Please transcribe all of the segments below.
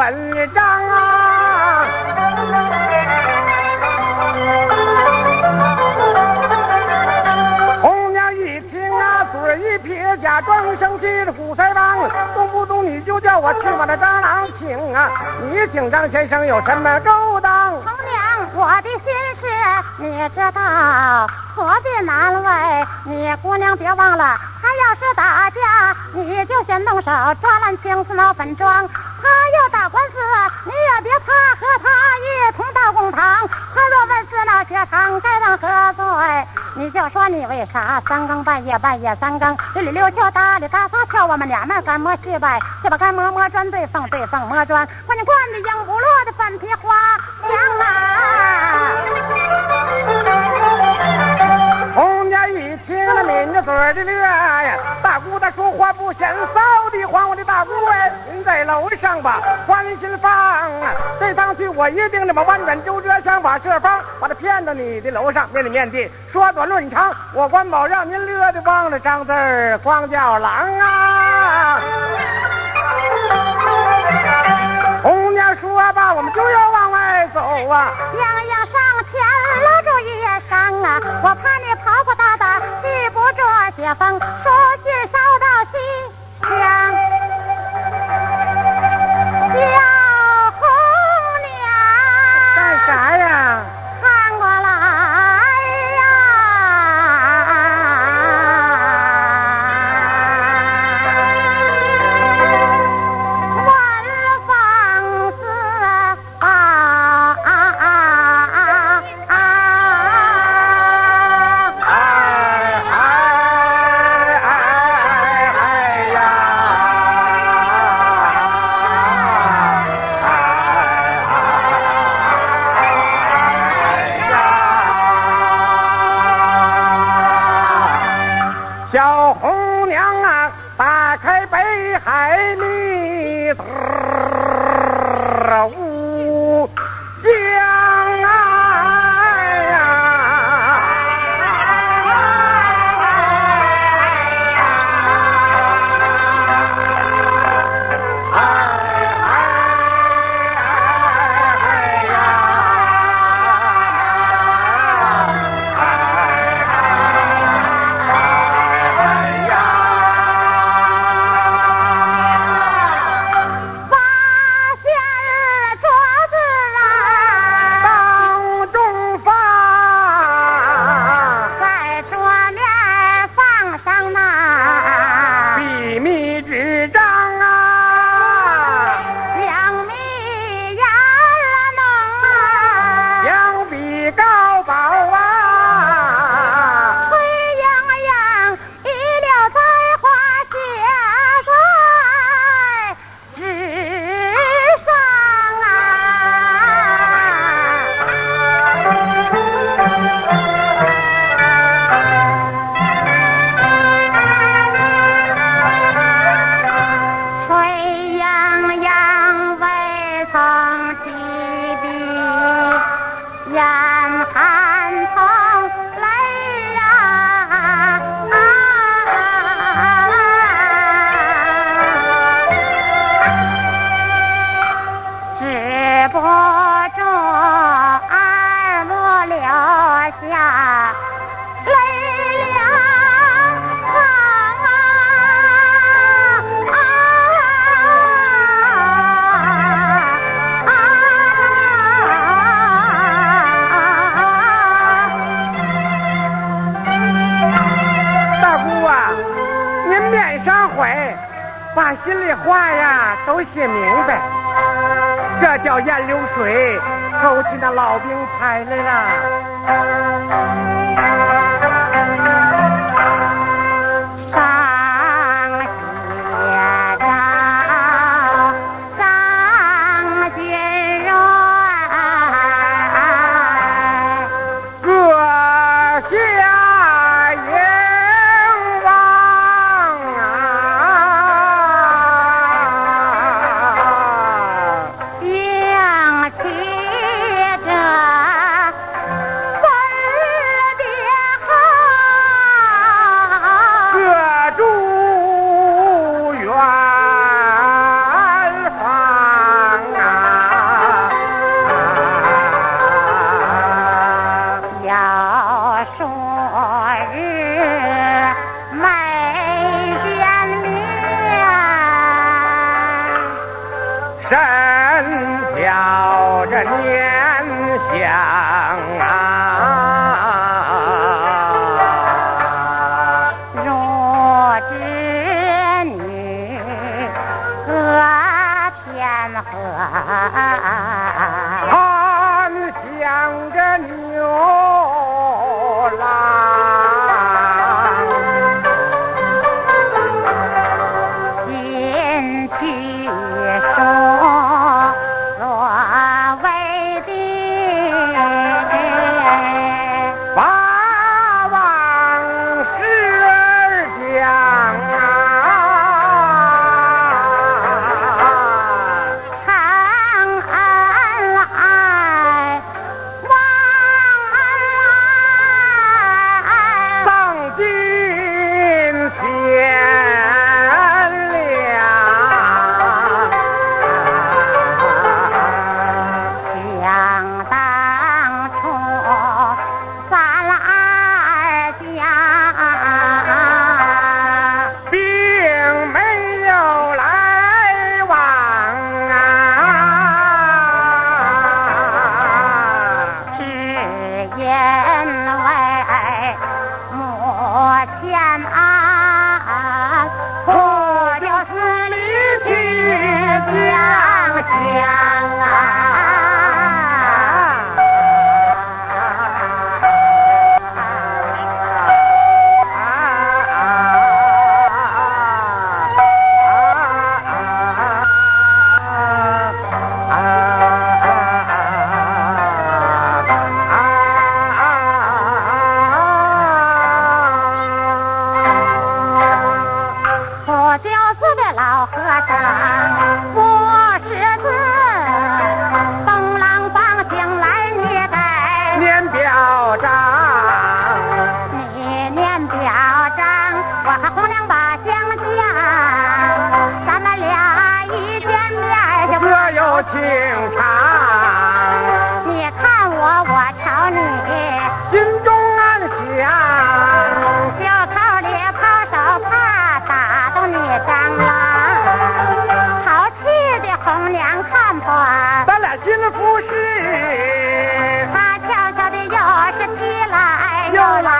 文章啊！红娘一听啊，嘴一撇，假装生气的古腮帮，动不动你就叫我去把那蟑螂请啊！你请张先生有什么勾当？红娘，我的心事你知道，何必难为？你姑娘别忘了，他要是打架，你就先动手抓烂青丝闹粉妆；他要打官司，你也别怕，和他一同到公堂。他若问是那血偿该当何罪？你就说你为啥三更半夜半夜三更溜里溜球打里打撒跳，我们娘们干么去呗，去吧干摸摸砖对缝对缝摸砖，关键关的杨不落的粉皮花香啊！红娘一听那抿着嘴儿的乐呀，大姑她说话不嫌臊的慌，我的大姑哎，在楼上吧，宽心放啊！这趟去我一定那么弯转周折，想把设方，把他骗到你的楼上，面里面地，说短论长，我关保让您乐的忘了张字儿，光叫郎啊！红娘说吧，我们就要往外走啊！样样上前搂住一声啊！我怕你跑跑打打记不住解放，把心里话呀都写明白。这叫雁流水勾起那老兵才来了。啊。幸福是他悄悄的又是起来又来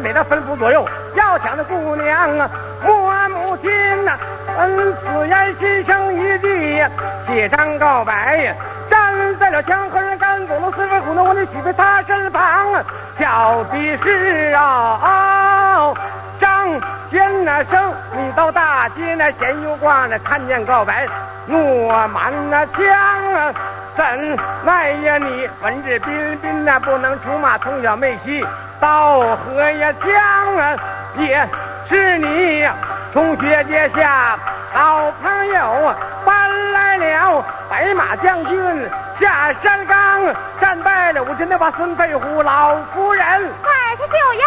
每到吩咐左右，要抢的姑娘啊，我母亲呐、啊，恩此言心生一计呀，写张告白呀，站在了江河人，赶走了四分五，那我得媳妇他身旁啊，小的是啊。啊张天那生，你到大街那闲游逛，那看见告白，怒满那枪啊！怎奈呀你文质彬彬呐，不能出马，从小没戏，到河呀江啊也是你，同学结下老朋友搬来了白马将军下山岗，战败了，我今天把孙飞虎老夫人，快去救呀！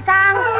买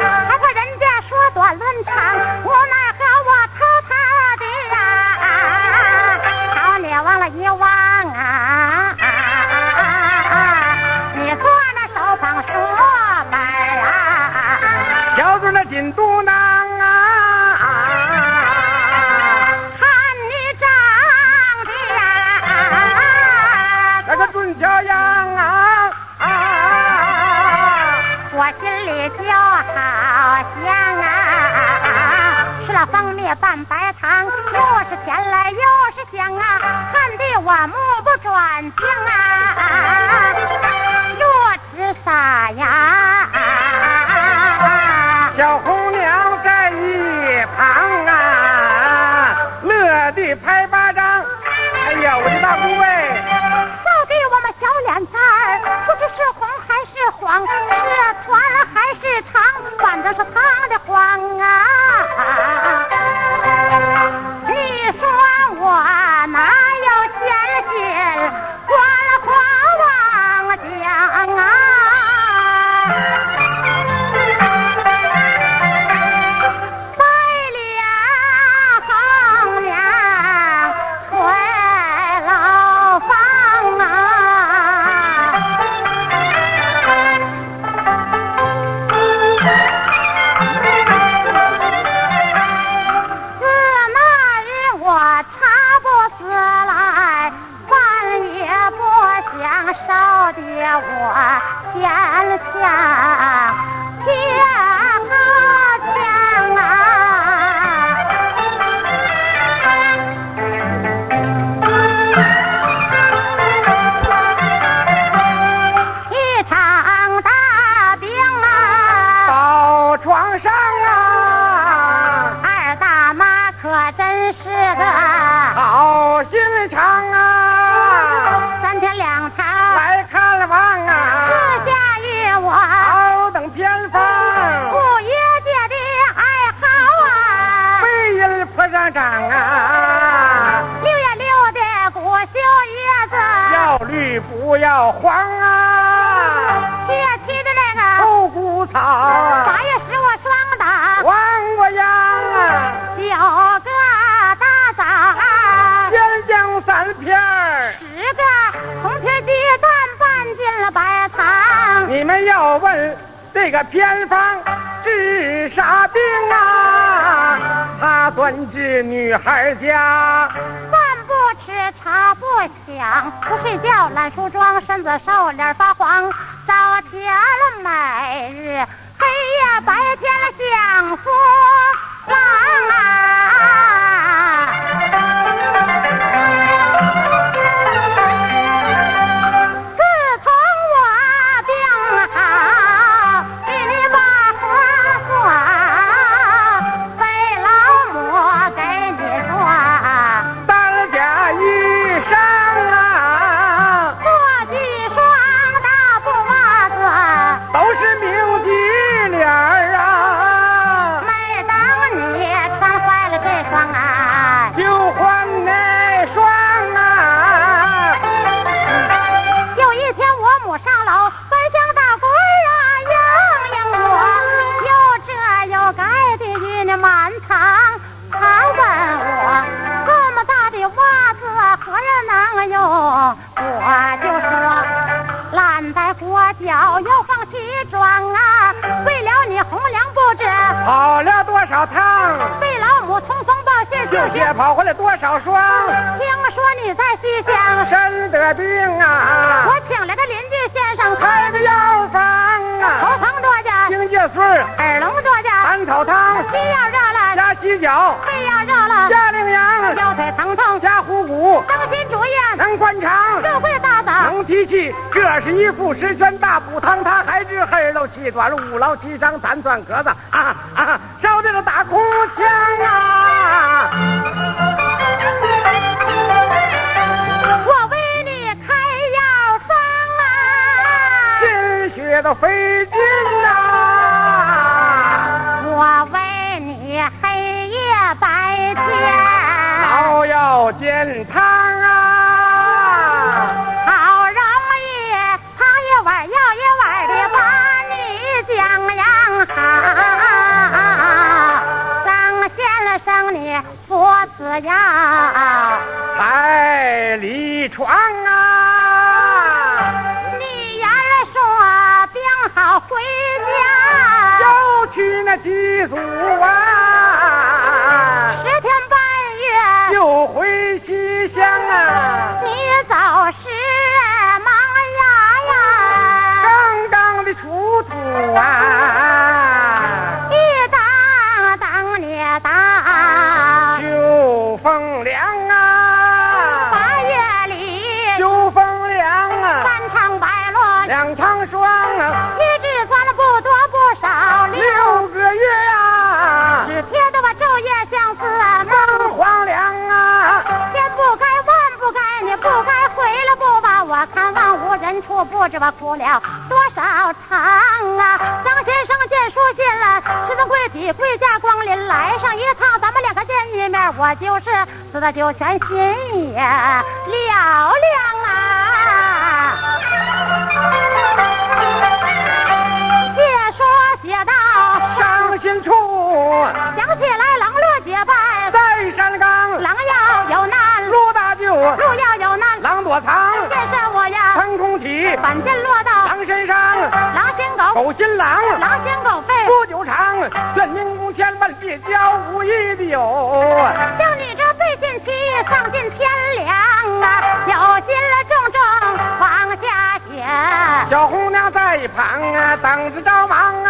绿不要黄啊，七月七的那个。臭谷草，八月十我霜打。黄瓜秧啊，九个大枣啊，鲜姜三片儿。十个红皮鸡蛋拌进了白糖，你们要问这个偏方治啥病啊？它专治女孩家。吃，茶不香，不睡觉，懒梳妆，身子瘦，脸发黄，早甜了每日，黑夜白天了享福脚、肺要热了，下羚羊、腰腿疼痛，加虎骨，灯心主意，能灌肠。肉桂大枣，能提气，这是一副十全大补汤，它还治黑漏气短、五劳七伤、残喘咳嗽啊啊，烧这个大哭腔啊！我为你开药方啊，鲜血都费祖不知我哭了多少场啊！张先生见书信了，十分贵体跪下光临，来上一趟，咱们两个见一面，我就是死的就全心也了亮啊！解说写到，伤心处想起来狼落结拜，在山岗，狼要有难，陆大舅路要有难，狼躲藏，反间落到狼身上，狼心狗，狗心狼，狼心狗肺，不久长，劝民公千万别交无义的友。像你这背信弃义，丧尽天良啊！有心了重重往下写，小红娘在一旁啊，等着着忙啊。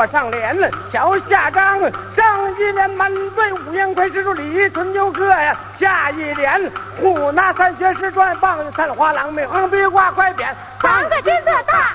儿，越过上联敲下章，上一联满嘴五言快诗书李春秋歌呀，下一联虎拿三学士传，棒三花郎梅黄笔画快匾，三个金字塔。